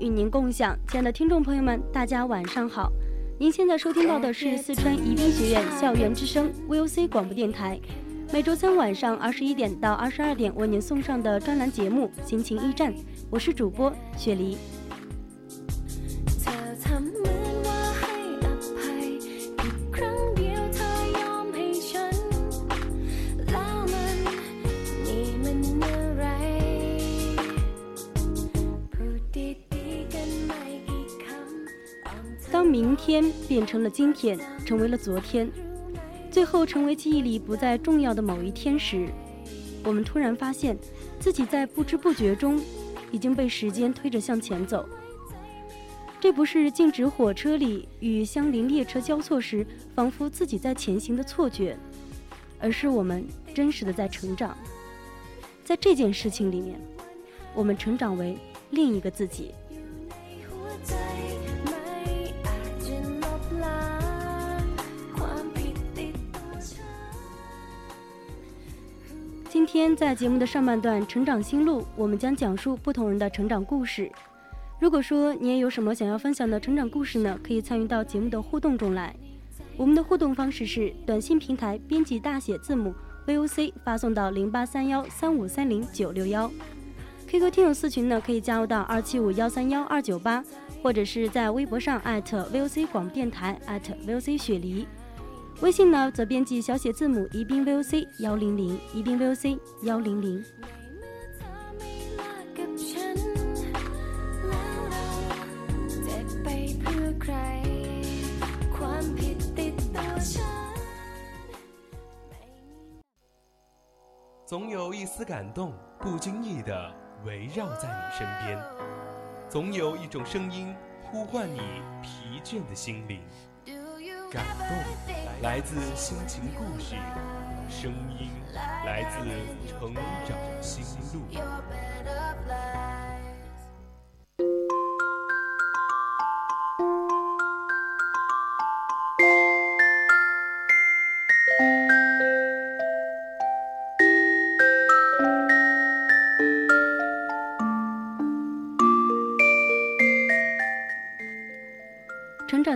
与您共享，亲爱的听众朋友们，大家晚上好。您现在收听到的是四川宜宾学院校园之声 VOC 广播电台，每周三晚上二十一点到二十二点为您送上的专栏节目《心情驿站》，我是主播雪梨。变成了今天，成为了昨天，最后成为记忆里不再重要的某一天时，我们突然发现，自己在不知不觉中已经被时间推着向前走。这不是静止火车里与相邻列车交错时，仿佛自己在前行的错觉，而是我们真实的在成长。在这件事情里面，我们成长为另一个自己。天在节目的上半段《成长心路》，我们将讲述不同人的成长故事。如果说你也有什么想要分享的成长故事呢？可以参与到节目的互动中来。我们的互动方式是短信平台编辑大写字母 VOC 发送到零八三幺三五三零九六幺。QQ 听友四群呢可以加入到二七五幺三幺二九八，或者是在微博上 VOC 广播电台 VOC 雪梨。微信呢，则编辑小写字母宜宾 VOC 幺零零，宜宾 VOC 幺零零。总有一丝感动，不经意的围绕在你身边；总有一种声音呼唤你疲倦的心灵。感动来自心情故事，声音来自成长心路。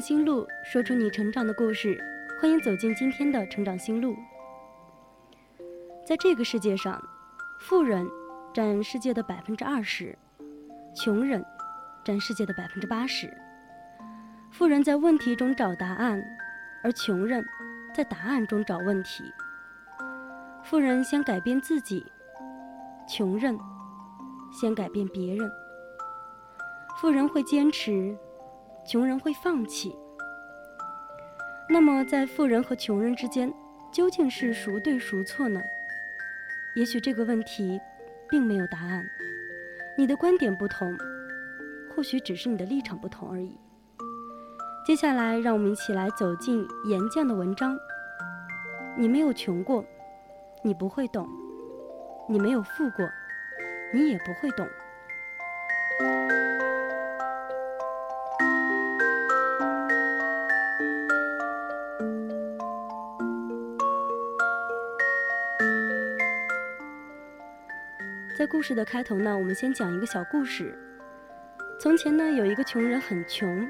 长心路，说出你成长的故事。欢迎走进今天的成长心路。在这个世界上，富人占世界的百分之二十，穷人占世界的百分之八十。富人在问题中找答案，而穷人在答案中找问题。富人先改变自己，穷人先改变别人。富人会坚持。穷人会放弃。那么，在富人和穷人之间，究竟是孰对孰错呢？也许这个问题并没有答案。你的观点不同，或许只是你的立场不同而已。接下来，让我们一起来走进岩匠的文章。你没有穷过，你不会懂；你没有富过，你也不会懂。故事的开头呢，我们先讲一个小故事。从前呢，有一个穷人很穷，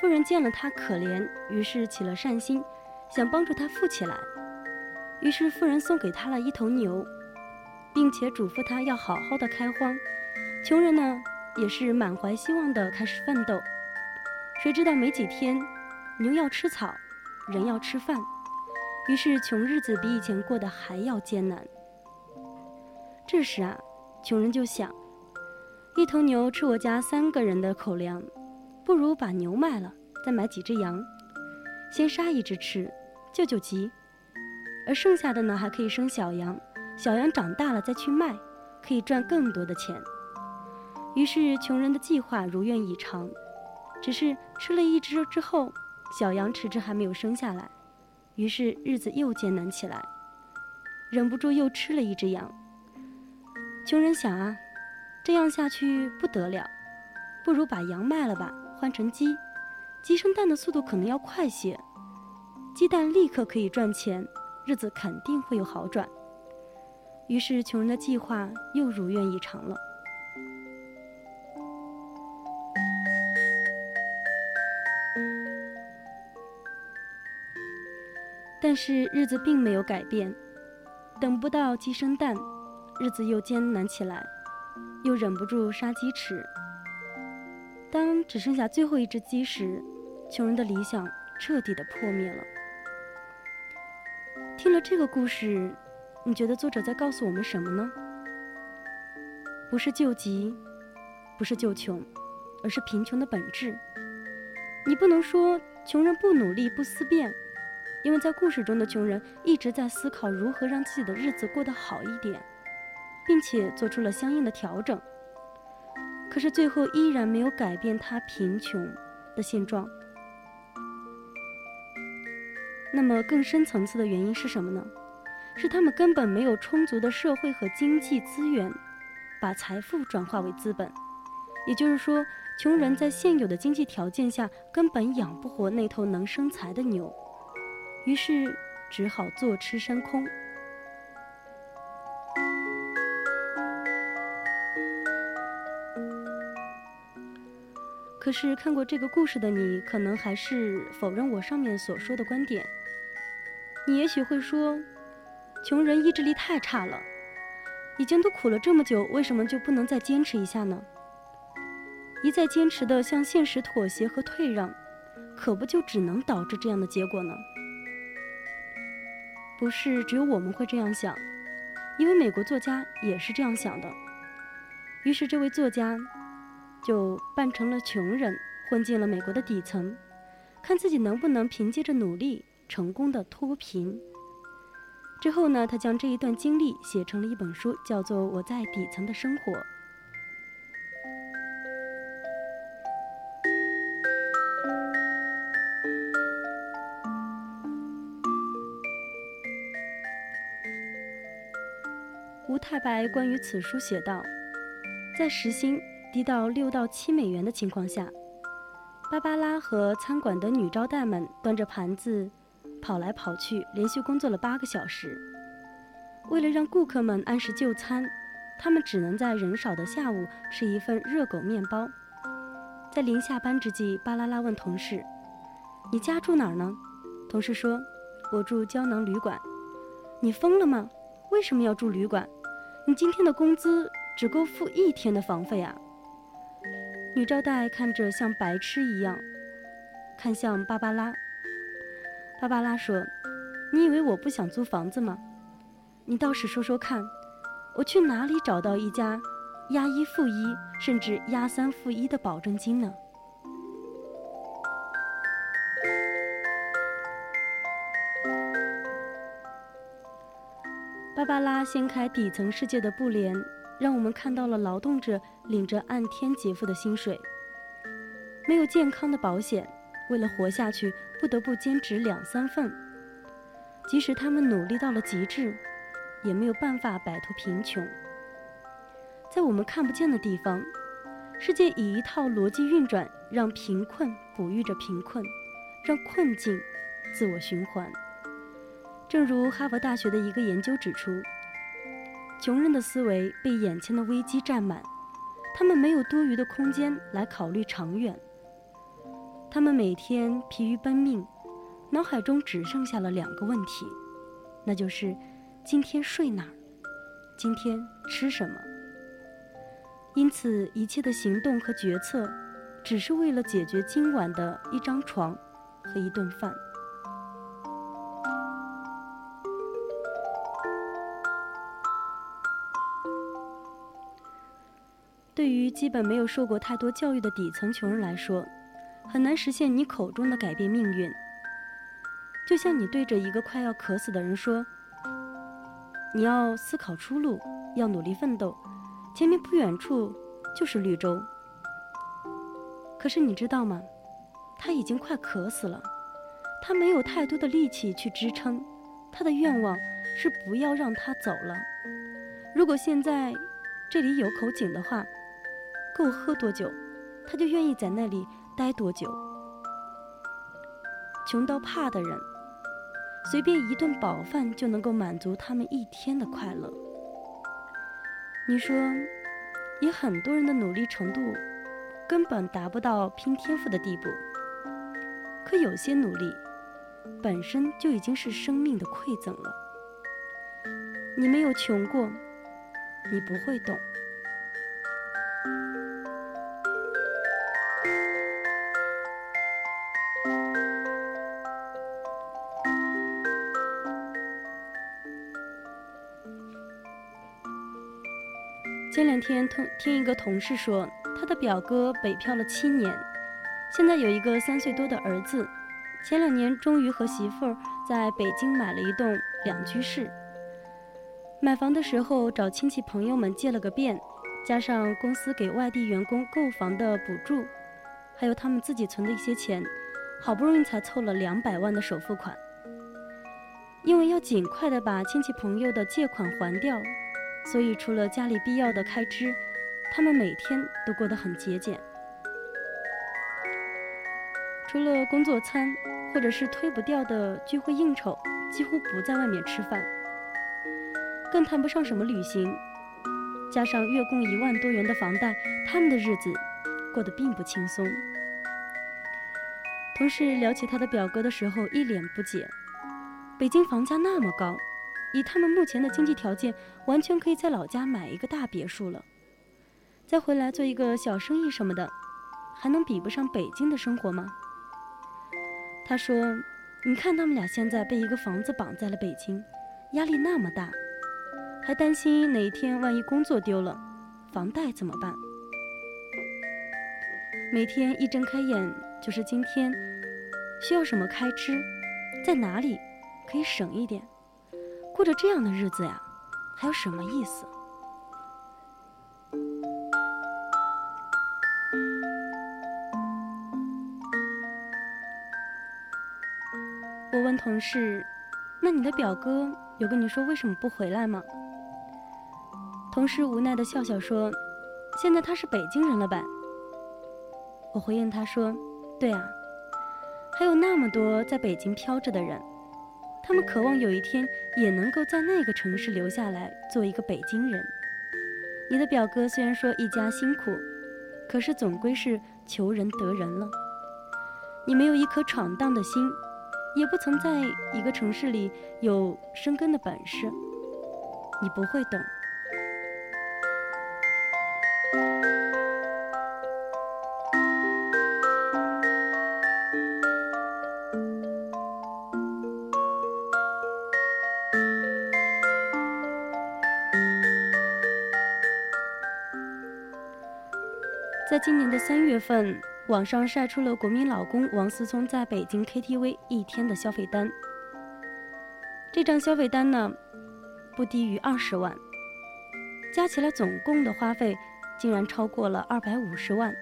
富人见了他可怜，于是起了善心，想帮助他富起来。于是富人送给他了一头牛，并且嘱咐他要好好的开荒。穷人呢，也是满怀希望的开始奋斗。谁知道没几天，牛要吃草，人要吃饭，于是穷日子比以前过得还要艰难。这时啊，穷人就想，一头牛吃我家三个人的口粮，不如把牛卖了，再买几只羊，先杀一只吃，救救急，而剩下的呢，还可以生小羊，小羊长大了再去卖，可以赚更多的钱。于是穷人的计划如愿以偿。只是吃了一只之后，小羊迟迟还没有生下来，于是日子又艰难起来，忍不住又吃了一只羊。穷人想啊，这样下去不得了，不如把羊卖了吧，换成鸡，鸡生蛋的速度可能要快些，鸡蛋立刻可以赚钱，日子肯定会有好转。于是穷人的计划又如愿以偿了。但是日子并没有改变，等不到鸡生蛋，日子又艰难起来，又忍不住杀鸡吃。当只剩下最后一只鸡时，穷人的理想彻底的破灭了。听了这个故事，你觉得作者在告诉我们什么呢？不是救急，不是救穷，而是贫穷的本质。你不能说穷人不努力、不思变。因为在故事中的穷人一直在思考如何让自己的日子过得好一点，并且做出了相应的调整。可是最后依然没有改变他贫穷的现状。那么更深层次的原因是什么呢？是他们根本没有充足的社会和经济资源，把财富转化为资本。也就是说，穷人在现有的经济条件下根本养不活那头能生财的牛。于是只好坐吃山空。可是看过这个故事的你，可能还是否认我上面所说的观点。你也许会说，穷人意志力太差了，已经都苦了这么久，为什么就不能再坚持一下呢？一再坚持的向现实妥协和退让，可不就只能导致这样的结果呢？不是只有我们会这样想，因为美国作家也是这样想的。于是这位作家就扮成了穷人，混进了美国的底层，看自己能不能凭借着努力成功的脱贫。之后呢，他将这一段经历写成了一本书，叫做《我在底层的生活》。吴太白关于此书写道：“在时薪低到六到七美元的情况下，芭芭拉和餐馆的女招待们端着盘子跑来跑去，连续工作了八个小时。为了让顾客们按时就餐，他们只能在人少的下午吃一份热狗面包。在临下班之际，巴拉拉问同事：‘你家住哪儿呢？’同事说：‘我住胶囊旅馆。’你疯了吗？为什么要住旅馆？”你今天的工资只够付一天的房费啊！女招待看着像白痴一样，看向芭芭拉。芭芭拉说：“你以为我不想租房子吗？你倒是说说看，我去哪里找到一家押一付一，甚至押三付一的保证金呢？”芭芭拉掀开底层世界的布帘，让我们看到了劳动者领着按天结付的薪水，没有健康的保险，为了活下去不得不兼职两三份。即使他们努力到了极致，也没有办法摆脱贫穷。在我们看不见的地方，世界以一套逻辑运转，让贫困哺育着贫困，让困境自我循环。正如哈佛大学的一个研究指出，穷人的思维被眼前的危机占满，他们没有多余的空间来考虑长远。他们每天疲于奔命，脑海中只剩下了两个问题，那就是今天睡哪儿，今天吃什么。因此，一切的行动和决策，只是为了解决今晚的一张床和一顿饭。基本没有受过太多教育的底层穷人来说，很难实现你口中的改变命运。就像你对着一个快要渴死的人说：“你要思考出路，要努力奋斗，前面不远处就是绿洲。”可是你知道吗？他已经快渴死了，他没有太多的力气去支撑，他的愿望是不要让他走了。如果现在这里有口井的话。够喝多久，他就愿意在那里待多久。穷到怕的人，随便一顿饱饭就能够满足他们一天的快乐。你说，以很多人的努力程度，根本达不到拼天赋的地步。可有些努力，本身就已经是生命的馈赠了。你没有穷过，你不会懂。前两天听听一个同事说，他的表哥北漂了七年，现在有一个三岁多的儿子。前两年终于和媳妇儿在北京买了一栋两居室。买房的时候找亲戚朋友们借了个遍，加上公司给外地员工购房的补助，还有他们自己存的一些钱，好不容易才凑了两百万的首付款。因为要尽快的把亲戚朋友的借款还掉。所以，除了家里必要的开支，他们每天都过得很节俭。除了工作餐，或者是推不掉的聚会应酬，几乎不在外面吃饭，更谈不上什么旅行。加上月供一万多元的房贷，他们的日子过得并不轻松。同事聊起他的表哥的时候，一脸不解：北京房价那么高。以他们目前的经济条件，完全可以在老家买一个大别墅了，再回来做一个小生意什么的，还能比不上北京的生活吗？他说：“你看他们俩现在被一个房子绑在了北京，压力那么大，还担心哪一天万一工作丢了，房贷怎么办？每天一睁开眼就是今天需要什么开支，在哪里可以省一点。”过着这样的日子呀，还有什么意思？我问同事：“那你的表哥有跟你说为什么不回来吗？”同事无奈的笑笑说：“现在他是北京人了吧？”我回应他说：“对啊，还有那么多在北京飘着的人。”他们渴望有一天也能够在那个城市留下来，做一个北京人。你的表哥虽然说一家辛苦，可是总归是求人得人了。你没有一颗闯荡的心，也不曾在一个城市里有生根的本事，你不会懂。在今年的三月份，网上晒出了国民老公王思聪在北京 KTV 一天的消费单。这张消费单呢，不低于二十万，加起来总共的花费竟然超过了二百五十万。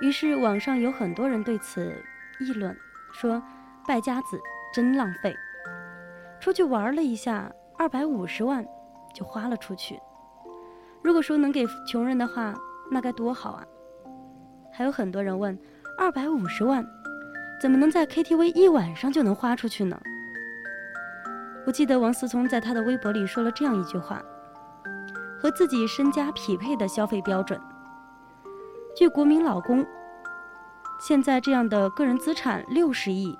于是网上有很多人对此议论，说败家子真浪费，出去玩了一下，二百五十万就花了出去。如果说能给穷人的话，那该多好啊！还有很多人问：二百五十万，怎么能在 KTV 一晚上就能花出去呢？我记得王思聪在他的微博里说了这样一句话：和自己身家匹配的消费标准。据国民老公现在这样的个人资产六十亿，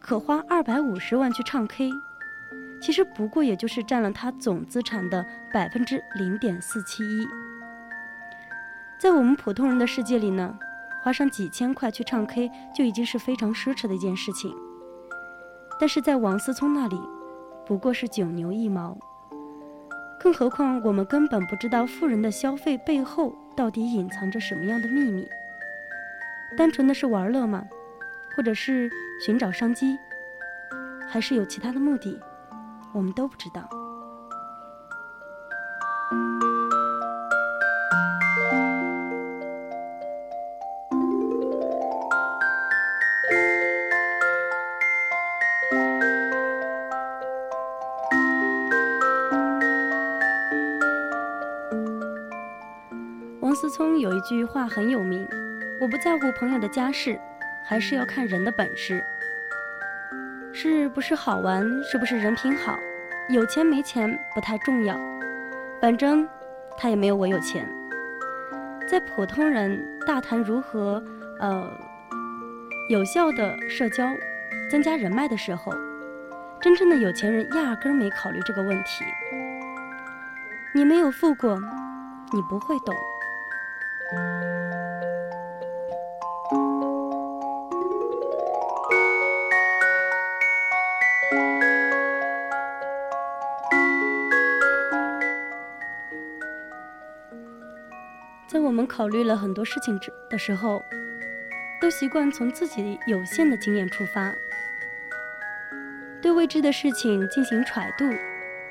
可花二百五十万去唱 K，其实不过也就是占了他总资产的百分之零点四七一。在我们普通人的世界里呢，花上几千块去唱 K 就已经是非常奢侈的一件事情。但是在王思聪那里，不过是九牛一毛。更何况我们根本不知道富人的消费背后到底隐藏着什么样的秘密。单纯的是玩乐吗？或者是寻找商机？还是有其他的目的？我们都不知道。句话很有名：“我不在乎朋友的家世，还是要看人的本事。是不是好玩，是不是人品好，有钱没钱不太重要，反正他也没有我有钱。在普通人大谈如何呃有效的社交、增加人脉的时候，真正的有钱人压根儿没考虑这个问题。你没有富过，你不会懂。”考虑了很多事情之的时候，都习惯从自己有限的经验出发，对未知的事情进行揣度。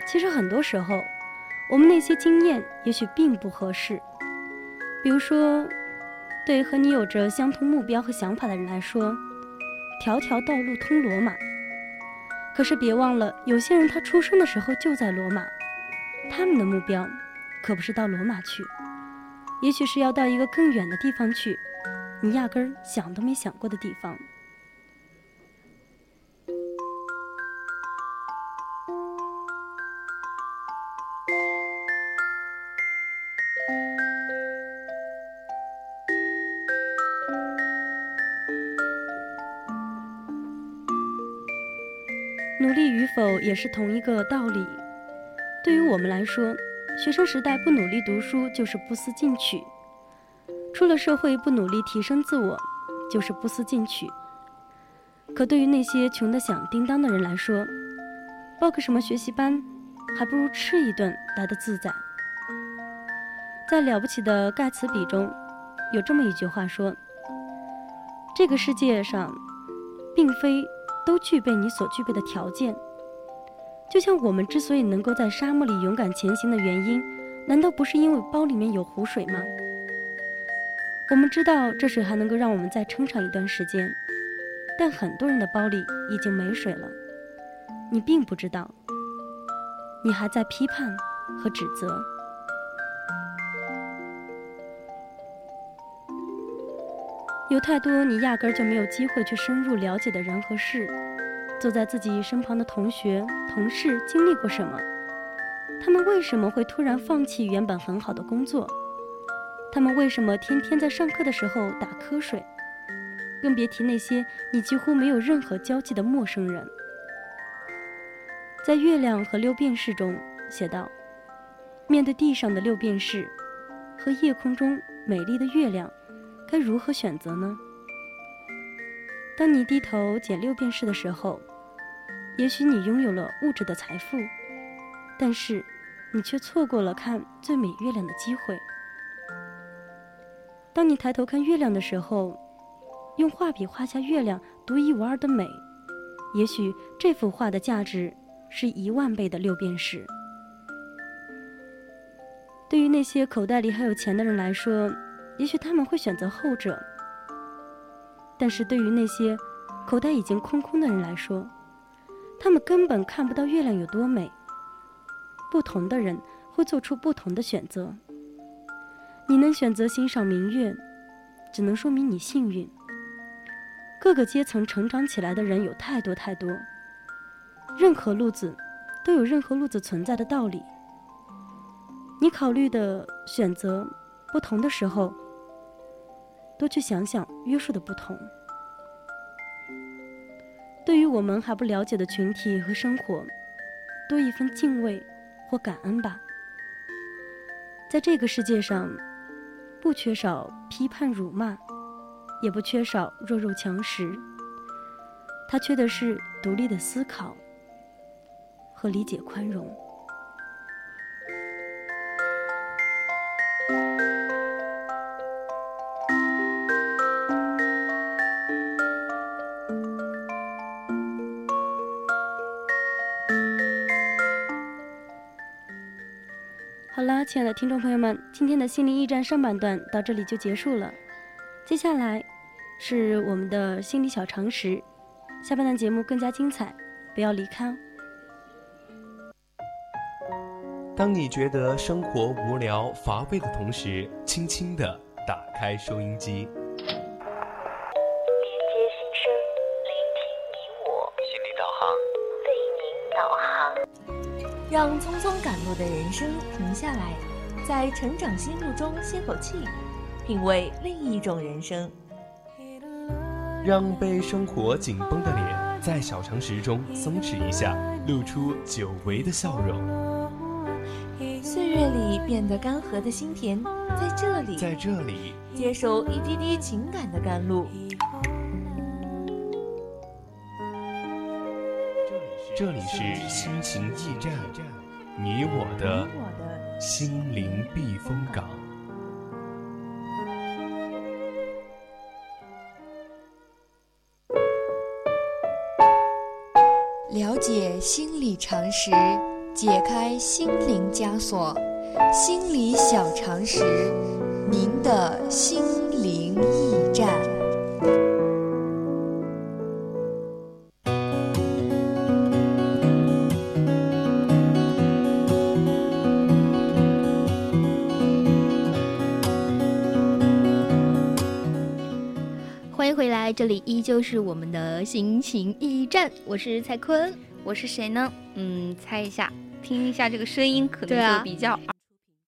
其实很多时候，我们那些经验也许并不合适。比如说，对和你有着相同目标和想法的人来说，条条道路通罗马。可是别忘了，有些人他出生的时候就在罗马，他们的目标可不是到罗马去，也许是要到一个更远的地方去，你压根儿想都没想过的地方。努力与否也是同一个道理。对于我们来说，学生时代不努力读书就是不思进取；出了社会不努力提升自我，就是不思进取。可对于那些穷得响叮当的人来说，报个什么学习班，还不如吃一顿来的自在。在《了不起的盖茨比》中，有这么一句话说：“这个世界上，并非……”都具备你所具备的条件。就像我们之所以能够在沙漠里勇敢前行的原因，难道不是因为包里面有湖水吗？我们知道这水还能够让我们再撑上一段时间，但很多人的包里已经没水了。你并不知道，你还在批判和指责。有太多你压根儿就没有机会去深入了解的人和事，坐在自己身旁的同学、同事经历过什么？他们为什么会突然放弃原本很好的工作？他们为什么天天在上课的时候打瞌睡？更别提那些你几乎没有任何交际的陌生人。在《月亮和六便士》中写道：“面对地上的六便士，和夜空中美丽的月亮。”该如何选择呢？当你低头捡六便士的时候，也许你拥有了物质的财富，但是你却错过了看最美月亮的机会。当你抬头看月亮的时候，用画笔画下月亮独一无二的美，也许这幅画的价值是一万倍的六便士。对于那些口袋里还有钱的人来说，也许他们会选择后者，但是对于那些口袋已经空空的人来说，他们根本看不到月亮有多美。不同的人会做出不同的选择。你能选择欣赏明月，只能说明你幸运。各个阶层成长起来的人有太多太多，任何路子都有任何路子存在的道理。你考虑的选择不同的时候。多去想想约束的不同。对于我们还不了解的群体和生活，多一份敬畏或感恩吧。在这个世界上，不缺少批判辱骂，也不缺少弱肉强食，他缺的是独立的思考和理解宽容。的听众朋友们，今天的心灵驿站上半段到这里就结束了。接下来是我们的心理小常识，下半段节目更加精彩，不要离开哦。当你觉得生活无聊乏味的同时，轻轻的打开收音机，连接心声，聆听你我，心理导航。为您导航。让匆匆赶路的人生停下来，在成长心路中歇口气，品味另一种人生。让被生活紧绷的脸在小常识中松弛一下，露出久违的笑容。岁月里变得干涸的心田，在这里，在这里，接受一滴滴情感的甘露。这里是心情驿站，你我的我的心灵避风港。了解心理常识，解开心灵枷锁。心理小常识，您的心灵驿站。这里依旧是我们的心情驿站，我是蔡坤。我是谁呢？嗯，猜一下，听一下这个声音，可能就比较